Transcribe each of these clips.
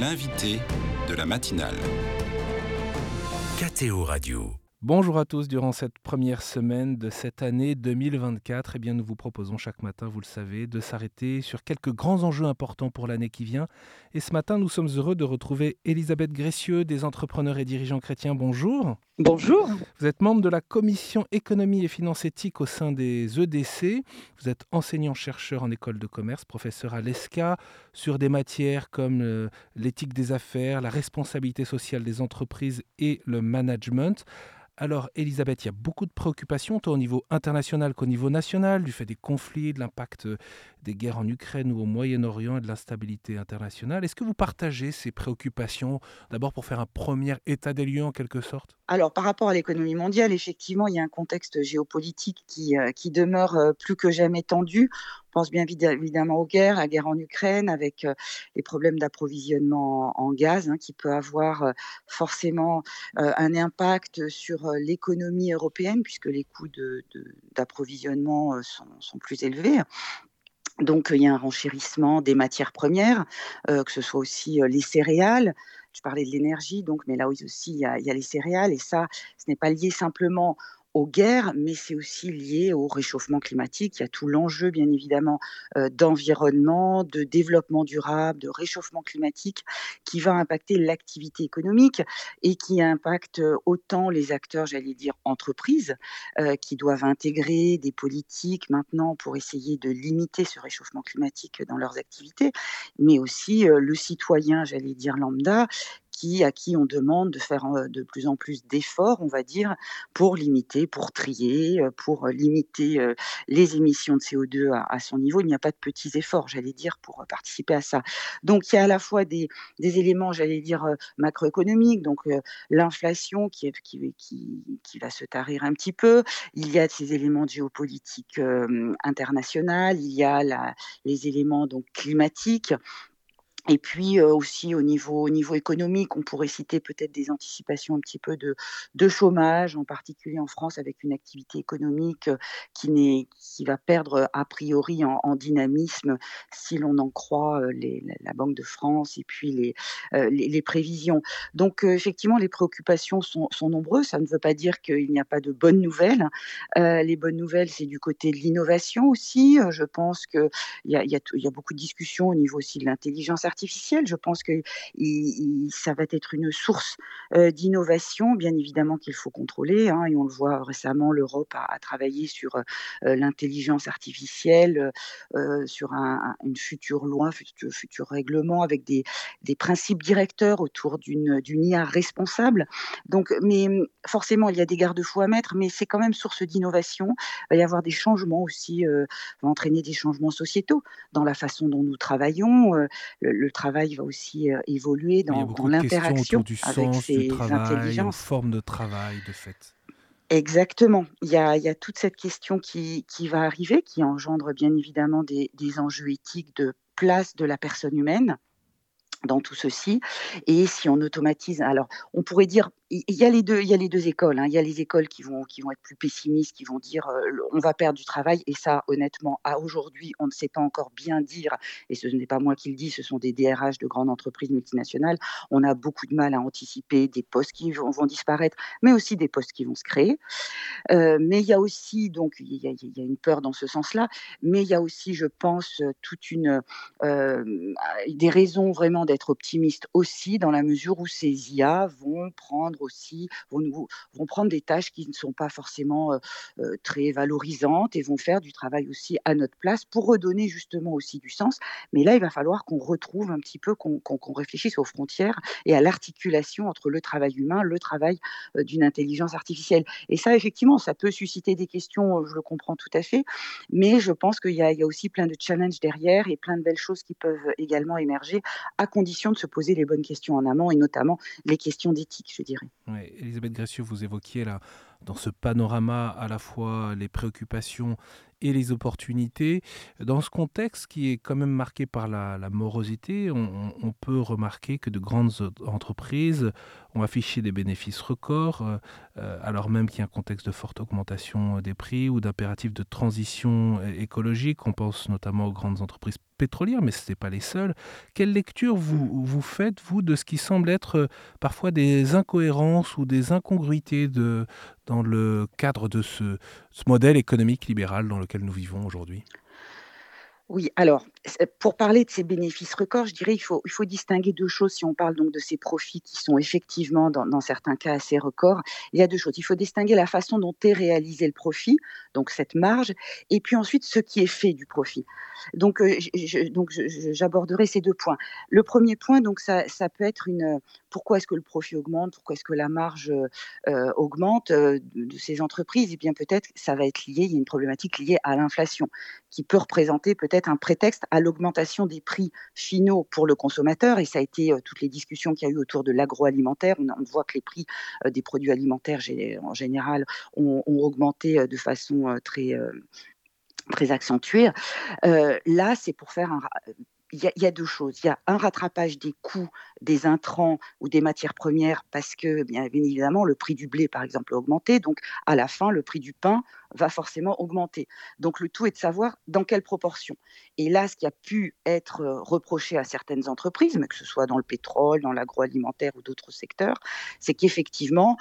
L'invité de la matinale. KTO Radio. Bonjour à tous, durant cette première semaine de cette année 2024, eh bien nous vous proposons chaque matin, vous le savez, de s'arrêter sur quelques grands enjeux importants pour l'année qui vient. Et ce matin, nous sommes heureux de retrouver Elisabeth Gressieux des entrepreneurs et dirigeants chrétiens. Bonjour. Bonjour. Vous êtes membre de la commission économie et finances éthiques au sein des EDC. Vous êtes enseignant-chercheur en école de commerce, professeur à l'ESCA sur des matières comme euh, l'éthique des affaires, la responsabilité sociale des entreprises et le management. Alors, Elisabeth, il y a beaucoup de préoccupations, tant au niveau international qu'au niveau national, du fait des conflits, de l'impact euh, des guerres en Ukraine ou au Moyen-Orient et de l'instabilité internationale. Est-ce que vous partagez ces préoccupations, d'abord pour faire un premier état des lieux en quelque sorte? Alors, par rapport à l'économie mondiale, effectivement, il y a un contexte géopolitique qui, euh, qui demeure euh, plus que jamais tendu. On pense bien évidemment aux guerres, à la guerre en Ukraine, avec les problèmes d'approvisionnement en gaz, hein, qui peut avoir forcément un impact sur l'économie européenne, puisque les coûts d'approvisionnement sont, sont, plus élevés. Donc, il y a un renchérissement des matières premières, que ce soit aussi les céréales. Je parlais de l'énergie, donc, mais là aussi, il y, a, il y a les céréales. Et ça, ce n'est pas lié simplement aux guerres, mais c'est aussi lié au réchauffement climatique. Il y a tout l'enjeu, bien évidemment, euh, d'environnement, de développement durable, de réchauffement climatique qui va impacter l'activité économique et qui impacte autant les acteurs, j'allais dire, entreprises, euh, qui doivent intégrer des politiques maintenant pour essayer de limiter ce réchauffement climatique dans leurs activités, mais aussi euh, le citoyen, j'allais dire, lambda, à qui on demande de faire de plus en plus d'efforts, on va dire, pour limiter, pour trier, pour limiter les émissions de CO2 à, son niveau. Il n'y a pas de petits efforts, j'allais dire, pour participer à ça. Donc il y a à la fois des, éléments, j'allais dire, macroéconomiques, donc l'inflation qui, qui, qui, va se tarir un petit peu. Il y a ces éléments de géopolitique internationale, il y a les éléments donc climatiques et puis aussi au niveau, au niveau économique, on pourrait citer peut-être des anticipations un petit peu de, chômage, en particulier en France, avec une activité économique qui, qui va perdre a priori en, dynamisme si l'on en croit les, la Banque de France et puis les, les, prévisions. Donc effectivement, les préoccupations sont, sont, nombreuses. Ça ne veut pas dire qu'il n'y a pas de bonnes nouvelles. les bonnes nouvelles, c'est du côté de l'innovation aussi. Je pense qu'il y a, y, y a beaucoup de discussions au niveau aussi de l'intelligence artificielle je pense que ça va être une source euh, d'innovation, bien évidemment qu'il faut contrôler. Hein, et on le voit récemment, l'Europe a, travaillé sur euh, l'intelligence artificielle, euh, sur une future loi, futur, futur règlement avec des, principes directeurs autour d'une IA responsable. Donc, mais forcément, il y a des garde-fous à mettre, mais c'est quand même source d'innovation. Il va y avoir des changements aussi, va entraîner des changements sociétaux dans la façon dont nous travaillons. Travail va aussi euh, évoluer dans, l'interaction avec ces intelligences. formes de travail, de fait. Exactement. Il y, a, il y a, toute cette question qui, qui, va arriver, qui engendre bien évidemment des, des enjeux éthiques de place de la personne humaine dans tout ceci. Et si on automatise, alors on pourrait dire il y a les deux, il y a les deux écoles. Hein. Il y a les écoles qui vont, qui vont être plus pessimistes, qui vont dire euh, on va perdre du travail. Et ça, honnêtement, à aujourd'hui, on ne sait pas encore bien dire. Et ce n'est pas moi qui le dis, ce sont des DRH de grandes entreprises multinationales. On a beaucoup de mal à anticiper des postes qui vont, disparaître, mais aussi des postes qui vont se créer. Euh, mais il y a aussi, donc, il y a, il y a une peur dans ce sens-là. Mais il y a aussi, je pense, toute une euh, des raisons vraiment d'être optimiste aussi, dans la mesure où ces IA vont prendre aussi, vont, prendre des tâches qui ne sont pas forcément euh, euh, très valorisantes et vont faire du travail aussi à notre place pour redonner justement aussi du sens. Mais là, il va falloir qu'on retrouve un petit peu, qu'on réfléchisse aux frontières et à l'articulation entre le travail humain, le travail euh, d'une intelligence artificielle. Et ça, effectivement, ça peut susciter des questions, je le comprends tout à fait, mais je pense qu'il y, y, a aussi plein de challenges derrière et plein de belles choses qui peuvent également émerger à condition de se poser les bonnes questions en amont et notamment les questions d'éthique, je dirais. Elisabeth Gressieux, vous évoquiez là dans ce panorama à la fois les préoccupations et les opportunités. Dans ce contexte qui est quand même marqué par la, morosité, on, peut remarquer que de grandes entreprises ont affiché des bénéfices records, euh, euh, alors même qu'il y a un contexte de forte augmentation des prix ou d'impératifs de transition écologique. On pense notamment aux grandes entreprises pétrolières, mais ce n'est pas les seules. Quelle lecture vous, vous faites, vous, de ce qui semble être euh, parfois des incohérences ou des incongruités de, dans le cadre de ce, modèle économique libéral dans lequel nous vivons aujourd'hui? Oui, alors, pour parler de ces bénéfices records, je dirais qu'il faut, il faut distinguer deux choses si on parle donc de ces profits qui sont effectivement, dans, certains cas, assez records. Il y a deux choses. Il faut distinguer la façon dont est réalisé le profit, donc cette marge, et puis ensuite ce qui est fait du profit. Donc, euh, donc j'aborderai ces deux points. Le premier point, donc, ça, ça peut être une. Pourquoi est-ce que le profit augmente? Pourquoi est-ce que la marge euh, augmente euh, de, de, ces entreprises? Eh bien, peut-être ça va être lié, il y a une problématique liée à l'inflation qui peut représenter peut-être un prétexte à l'augmentation des prix finaux pour le consommateur. Et ça a été euh, toutes les discussions qu'il y a eu autour de l'agroalimentaire. On, voit que les prix euh, des produits alimentaires en général ont, augmenté euh, de façon très très accentuée. Là, c'est pour faire un, il y, a deux choses. Il y a un rattrapage des coûts des intrants ou des matières premières parce que, bien évidemment, le prix du blé, par exemple, a augmenté. Donc, à la fin, le prix du pain va forcément augmenter. Donc, le tout est de savoir dans quelle proportion. Et là, ce qui a pu être reproché à certaines entreprises, mais que ce soit dans le pétrole, dans l'agroalimentaire ou d'autres secteurs, c'est qu'effectivement,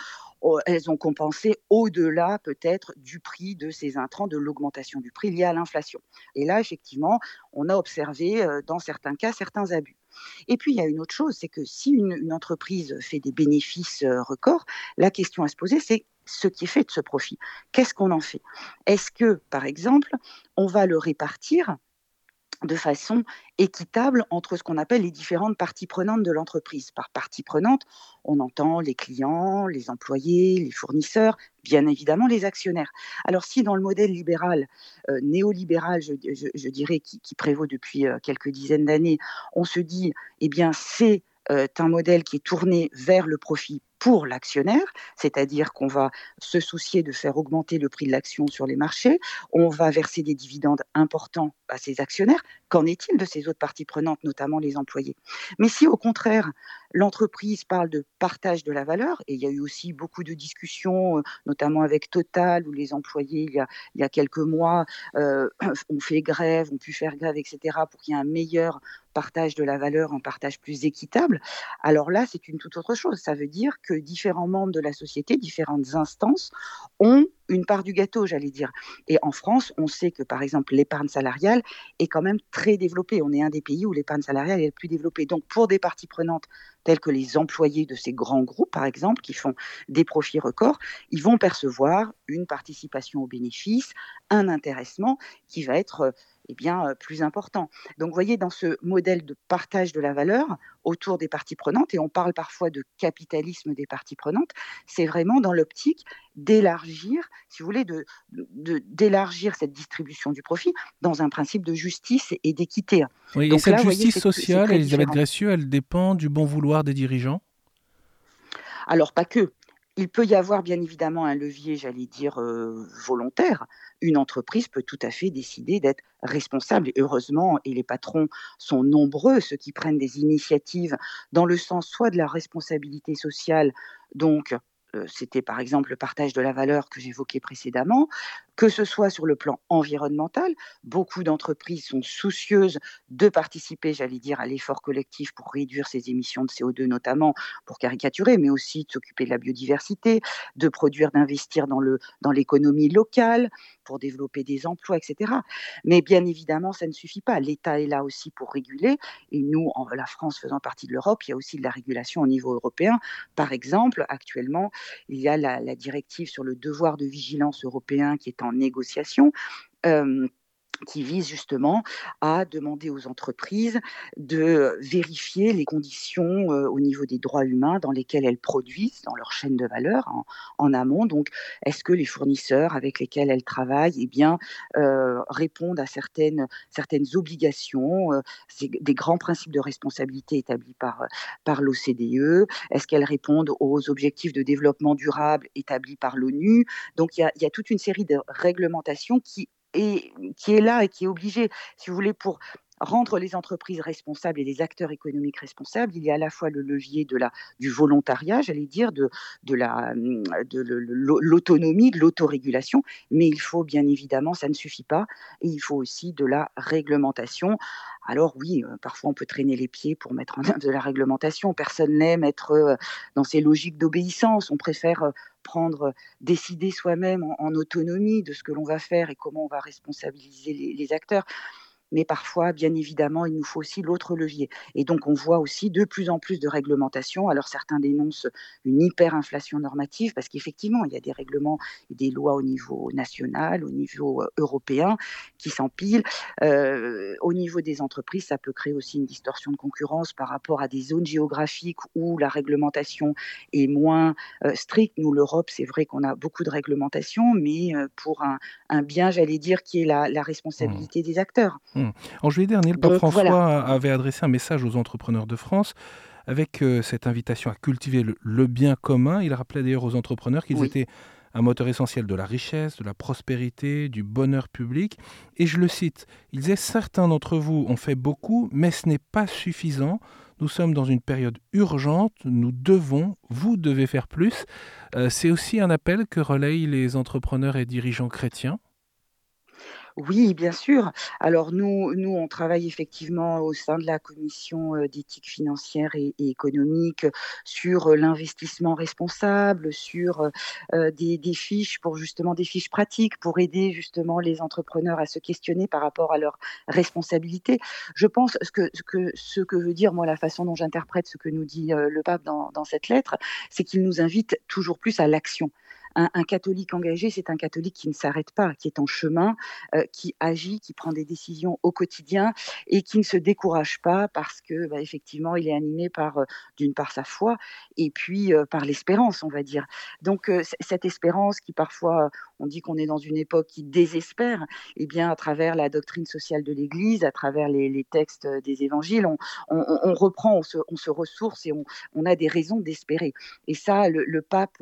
elles ont compensé au-delà peut-être du prix de ces intrants, de l'augmentation du prix lié à l'inflation. Et là, effectivement, on a observé euh, dans certains cas certains abus. Et puis, il y a une autre chose, c'est que si une, une entreprise fait des bénéfices euh, records, la question à se poser, c'est ce qui est fait de ce profit. Qu'est-ce qu'on en fait? Est-ce que, par exemple, on va le répartir de façon équitable entre ce qu'on appelle les différentes parties prenantes de l'entreprise. Par partie prenante, on entend les clients, les employés, les fournisseurs, bien évidemment les actionnaires. Alors si dans le modèle libéral, euh, néolibéral, je, dirais, qui, qui, prévaut depuis euh, quelques dizaines d'années, on se dit, eh bien c'est euh, un modèle qui est tourné vers le profit pour l'actionnaire, c'est-à-dire qu'on va se soucier de faire augmenter le prix de l'action sur les marchés, on va verser des dividendes importants à ses actionnaires. Qu'en est-il de ces autres parties prenantes, notamment les employés? Mais si au contraire, l'entreprise parle de partage de la valeur, et il y a eu aussi beaucoup de discussions, euh, notamment avec Total, où les employés, il y a, il y a quelques mois, euh, ont fait grève, ont pu faire grève, etc., pour qu'il y ait un meilleur partage de la valeur, un partage plus équitable, alors là, c'est une toute autre chose. Ça veut dire que différents membres de la société, différentes instances ont une part du gâteau, j'allais dire. Et en France, on sait que, par exemple, l'épargne salariale est quand même très développée. On est un des pays où l'épargne salariale est le plus développée. Donc, pour des parties prenantes telles que les employés de ces grands groupes, par exemple, qui font des profits records, ils vont percevoir une participation aux bénéfices, un intéressement qui va être eh bien, plus important. Donc, vous voyez, dans ce modèle de partage de la valeur autour des parties prenantes, et on parle parfois de capitalisme des parties prenantes, c'est vraiment dans l'optique d'élargir, si vous voulez, d'élargir de, cette distribution du profit dans un principe de justice et d'équité. Oui, et cette justice sociale, Elisabeth Gracieux, elle dépend du bon vouloir des dirigeants? Alors pas que. Il peut y avoir bien évidemment un levier, j'allais dire, euh, volontaire. Une entreprise peut tout à fait décider d'être responsable, et heureusement, et les patrons sont nombreux, ceux qui prennent des initiatives dans le sens soit de la responsabilité sociale, donc c'était par exemple le partage de la valeur que j'évoquais précédemment, que ce soit sur le plan environnemental. Beaucoup d'entreprises sont soucieuses de participer, j'allais dire, à l'effort collectif pour réduire ces émissions de CO2 notamment, pour caricaturer, mais aussi de s'occuper de la biodiversité, de produire, d'investir dans, dans l'économie locale, pour développer des emplois, etc. Mais bien évidemment, ça ne suffit pas. L'État est là aussi pour réguler, et nous, en la France faisant partie de l'Europe, il y a aussi de la régulation au niveau européen. Par exemple, actuellement, il y a la, directive sur le devoir de vigilance européen qui est en négociation. Qui vise justement à demander aux entreprises de vérifier les conditions au niveau des droits humains dans lesquels elles produisent dans leur chaîne de valeur en, amont. Donc, est-ce que les fournisseurs avec lesquels elles travaillent eh bien, répondent à certaines, certaines obligations, des grands principes de responsabilité établis par, par l'OCDE Est-ce qu'elles répondent aux objectifs de développement durable établis par l'ONU? Donc, il y a toute une série de réglementations qui et qui est là et qui est obligé, si vous voulez, pour rendre les entreprises responsables et les acteurs économiques responsables, il y a à la fois le levier de la, du volontariat, j'allais dire, de, de, de l'autonomie, de l'autorégulation, mais il faut bien évidemment, ça ne suffit pas, et il faut aussi de la réglementation. Alors oui, euh, parfois on peut traîner les pieds pour mettre en œuvre de la réglementation. Personne n'aime être euh, dans ces logiques d'obéissance. On préfère euh, prendre, décider soi-même en, autonomie de ce que l'on va faire et comment on va responsabiliser les acteurs mais parfois, bien évidemment, il nous faut aussi l'autre levier. Et donc, on voit aussi de plus en plus de réglementations. Alors, certains dénoncent une hyperinflation normative, parce qu'effectivement, il y a des règlements et des lois au niveau national, au niveau euh, européen, qui s'empilent. Euh, au niveau des entreprises, ça peut créer aussi une distorsion de concurrence par rapport à des zones géographiques où la réglementation est moins euh, stricte. Nous, l'Europe, c'est vrai qu'on a beaucoup de réglementations, mais pour un, bien, j'allais dire, qui est la, la mmh. responsabilité des acteurs. En juillet dernier, le pape François avait adressé un message aux entrepreneurs de France avec euh, cette invitation à cultiver le, bien commun. Il rappelait d'ailleurs aux entrepreneurs qu'ils étaient un moteur essentiel de la richesse, de la prospérité, du bonheur public. Et je le cite, il disait Certains d'entre vous ont fait beaucoup, mais ce n'est pas suffisant. Nous sommes dans une période urgente, nous devons, vous devez faire plus. Euh, c'est aussi un appel que relayent les entrepreneurs et dirigeants chrétiens. Oui, bien sûr. Alors nous, nous, on travaille effectivement au sein de la commission d'éthique financière et, économique sur l'investissement responsable, sur des, fiches pour justement des fiches pratiques pour aider justement les entrepreneurs à se questionner par rapport à leurs responsabilités. Je pense que, que ce que veut dire moi la façon dont j'interprète ce que nous dit le pape dans cette lettre, c'est qu'il nous invite toujours plus à l'action un, catholique engagé, c'est un catholique qui ne s'arrête pas, qui est en chemin, euh, qui agit, qui prend des décisions au quotidien et qui ne se décourage pas parce que, bah, effectivement, il est animé par, euh, d'une part, sa foi et puis euh, par l'espérance, on va dire. Donc, cette espérance qui parfois, on dit qu'on est dans une époque qui désespère, eh bien, à travers la doctrine sociale de l'Église, à travers les, textes des évangiles, on, reprend, on se, ressource et on, a des raisons d'espérer. Et ça, le pape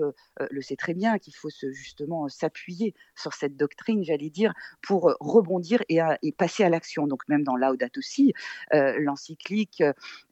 le sait très bien qu'il faut se, justement s'appuyer sur cette doctrine, j'allais dire, pour rebondir et, passer à l'action. Donc même dans Laudato aussi, euh, l'encyclique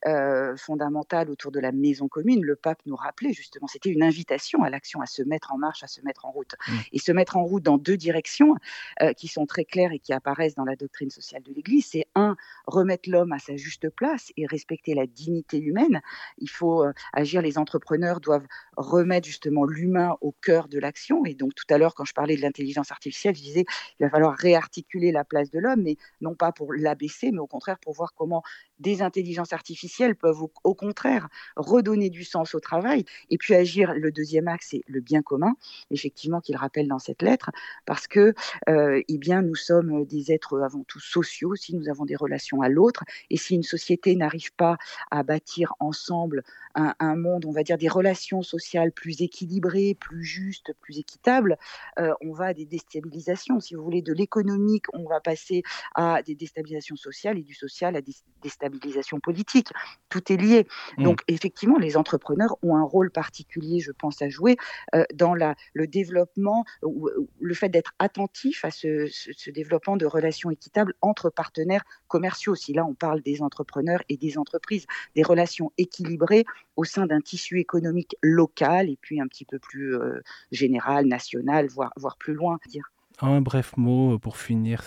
euh, fondamentale autour de la maison commune, le pape nous rappelait justement, c'était une invitation à l'action, à se mettre en marche, à se mettre en route. Mmh. Et se mettre en route dans deux directions euh, qui sont très claires et qui apparaissent dans la doctrine sociale de l'Église. C'est un, remettre l'homme à sa juste place et respecter la dignité humaine. Il faut agir, les entrepreneurs doivent remettre justement l'humain au cœur de l'action. Et donc tout à l'heure, quand je parlais de l'intelligence artificielle, je disais il va falloir réarticuler la place de l'homme, mais non pas pour l'abaisser, mais au contraire pour voir comment des intelligences artificielles peuvent au, contraire redonner du sens au travail et puis agir. Le deuxième axe, c'est le bien commun, effectivement, qu'il rappelle dans cette lettre, parce que euh, eh bien, nous sommes des êtres avant tout sociaux, si nous avons des relations à l'autre, et si une société n'arrive pas à bâtir ensemble un, monde, on va dire, des relations sociales plus équilibrées, plus justes, plus équitables, euh, on va à des déstabilisations. Si vous voulez, de l'économique, on va passer à des déstabilisations sociales et du social à des déstabilisations politiques. Tout est lié. Mmh. Donc, effectivement, les entrepreneurs ont un rôle particulier, je pense, à jouer euh, dans la, le développement, ou le fait d'être attentif à ce, ce, développement de relations équitables entre partenaires commerciaux. Si là, on parle des entrepreneurs et des entreprises, des relations équilibrées au sein d'un tissu économique local et puis un petit peu plus euh, général, national, voire, voire plus loin. Dire. Un bref mot pour finir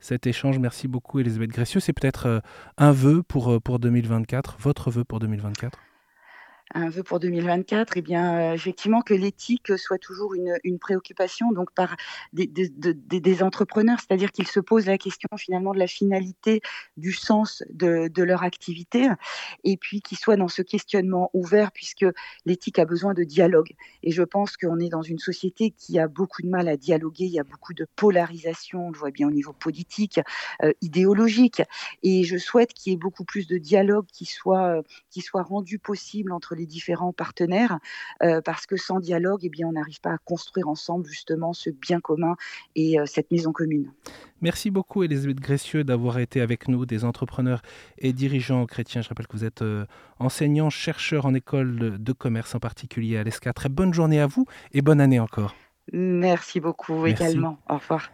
cet échange. Merci beaucoup Elisabeth Gressieux. C'est peut-être euh, un vœu pour, euh, pour 2024, votre vœu pour 2024 un vœu pour 2024, eh bien, euh, effectivement, que l'éthique soit toujours une, une, préoccupation donc par des, des, des, entrepreneurs, c'est-à-dire qu'ils se posent la question finalement de la finalité, du sens de, de leur activité, et puis qu'ils soient dans ce questionnement ouvert, puisque l'éthique a besoin de dialogue. Et je pense qu'on est dans une société qui a beaucoup de mal à dialoguer, il y a beaucoup de polarisation, on le voit bien au niveau politique, euh, idéologique, et je souhaite qu'il y ait beaucoup plus de dialogue qui soit, qui soit rendu possible entre les différents partenaires, euh, parce que sans dialogue, eh bien, on n'arrive pas à construire ensemble justement ce bien commun et euh, cette maison commune. Merci beaucoup Elisabeth Gressieux d'avoir été avec nous, des entrepreneurs et dirigeants chrétiens. Je rappelle que vous êtes euh, enseignant, chercheur en école de commerce en particulier à l'ESCA. Très bonne journée à vous et bonne année encore. Merci beaucoup Merci. également. Au revoir.